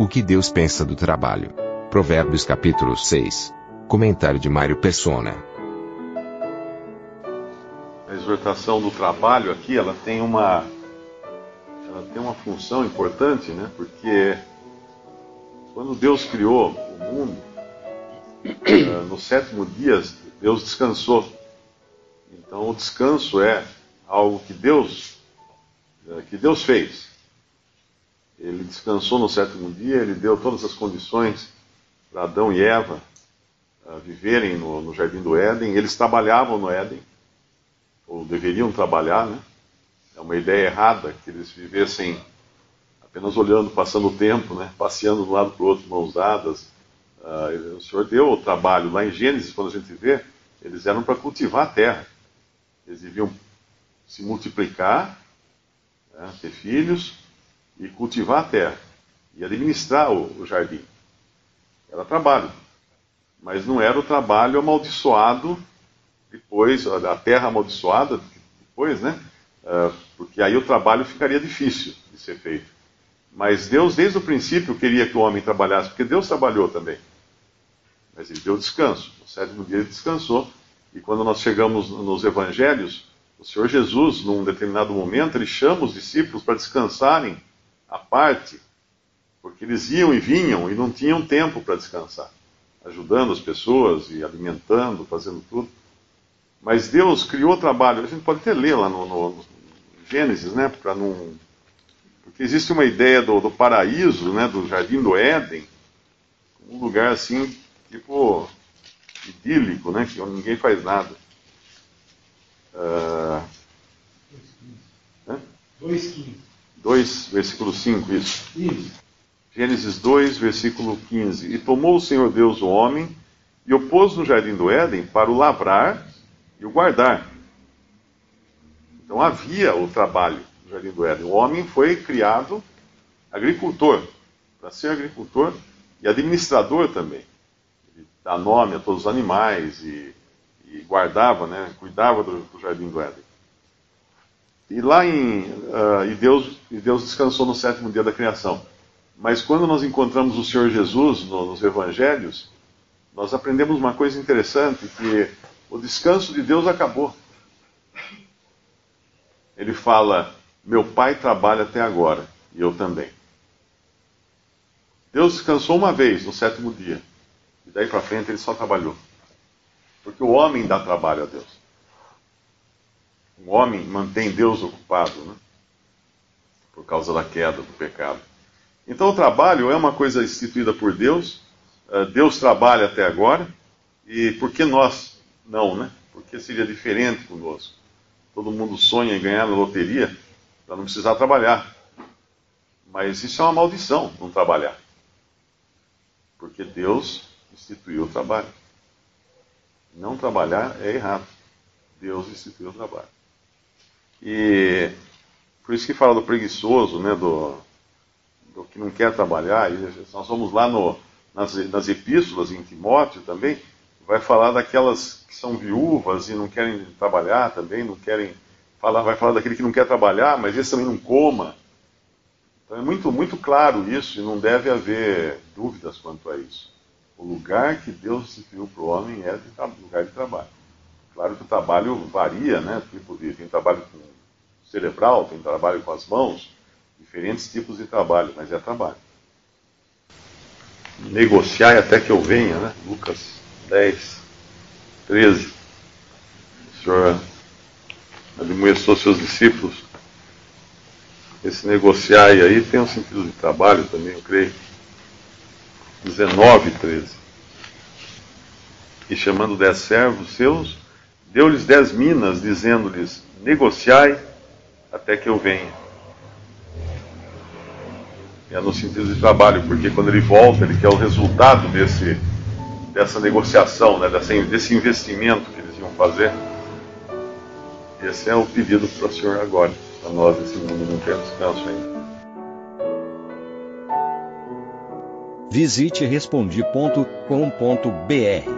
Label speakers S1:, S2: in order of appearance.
S1: O que Deus pensa do trabalho. Provérbios capítulo 6. Comentário de Mário Persona.
S2: A exortação do trabalho aqui, ela tem uma ela tem uma função importante, né? Porque quando Deus criou o mundo, eh, no sétimo dia Deus descansou. Então o descanso é algo que Deus eh, que Deus fez. Ele descansou no sétimo dia, ele deu todas as condições para Adão e Eva uh, viverem no, no, jardim do Éden. Eles trabalhavam no Éden, ou deveriam trabalhar, né? É uma ideia errada que eles vivessem apenas olhando, passando o tempo, né? Passeando de um lado para o outro, mãos dadas. Uh, o Senhor deu o trabalho. Lá em Gênesis, quando a gente vê, eles eram para cultivar a terra. Eles deviam se multiplicar, né? ter filhos e cultivar a terra e administrar o, o jardim. Era trabalho, mas não era o trabalho amaldiçoado depois, a terra amaldiçoada depois, né? Uh, porque aí o trabalho ficaria difícil de ser feito. Mas Deus, desde o princípio, queria que o homem trabalhasse, porque Deus trabalhou também. Mas ele deu descanso. No sétimo dia ele descansou. E quando nós chegamos nos evangelhos, o Senhor Jesus, num determinado momento, ele chama os discípulos para descansarem à parte, porque eles iam e vinham e não tinham tempo para descansar, ajudando as pessoas e alimentando, fazendo tudo. Mas Deus criou trabalho, a gente pode até ler lá no, no, Gênesis, né, para não. Porque existe uma ideia do, do paraíso, né, do jardim do Éden, um lugar assim, tipo idílico, né, que ninguém faz nada. Uh...
S3: 2,15.
S2: 2, versículo 5, isso. Gênesis 2, versículo 15. E tomou o Senhor Deus o homem e o pôs no jardim do Éden para o lavrar e o guardar. Então havia o trabalho no jardim do Éden. O homem foi criado agricultor, para ser agricultor e administrador também. Ele dá nome a todos os animais e, e guardava, né, cuidava do, do jardim do Éden. E lá em. Uh, e, Deus, e Deus descansou no sétimo dia da criação. Mas quando nós encontramos o Senhor Jesus no, nos evangelhos, nós aprendemos uma coisa interessante: que o descanso de Deus acabou. Ele fala: Meu pai trabalha até agora, e eu também. Deus descansou uma vez, no sétimo dia. E daí para frente ele só trabalhou. Porque o homem dá trabalho a Deus. O homem mantém Deus ocupado, né? por causa da queda, do pecado. Então o trabalho é uma coisa instituída por Deus, eh, Deus trabalha até agora, e por que nós não, né? Porque seria diferente conosco. Todo mundo sonha em ganhar na loteria para não precisar trabalhar. Mas isso é uma maldição, não trabalhar. Porque Deus instituiu o trabalho. Não trabalhar é errado. Deus instituiu o trabalho. E por isso que fala do preguiçoso, né, do, do que não quer trabalhar. E nós vamos lá no, nas, nas epístolas, em Timóteo também, vai falar daquelas que são viúvas e não querem trabalhar também, não querem falar, vai falar daquele que não quer trabalhar, mas esse também não coma. Então é muito, muito claro isso e não deve haver dúvidas quanto a isso. O lugar que Deus instituiu para o homem é de lugar de trabalho. Claro que o trabalho varia, né? Tipo de, tem trabalho cerebral, tem trabalho com as mãos, diferentes tipos de trabalho, mas é trabalho. Negociar até que eu venha, né? Lucas 10, 13. O Senhor admoestou seus discípulos. Esse negociar aí tem um sentido de trabalho também, eu creio. 19, 13. E chamando dez servos seus, deu-lhes dez minas, dizendo-lhes: negociai até que eu venha. É no sentido de trabalho, porque quando ele volta, ele quer o resultado desse, dessa negociação, né, desse investimento que eles iam fazer. Esse é o pedido para o Senhor agora, para nós nesse mundo não tem descanso ainda.
S3: Visite respondi.com.br.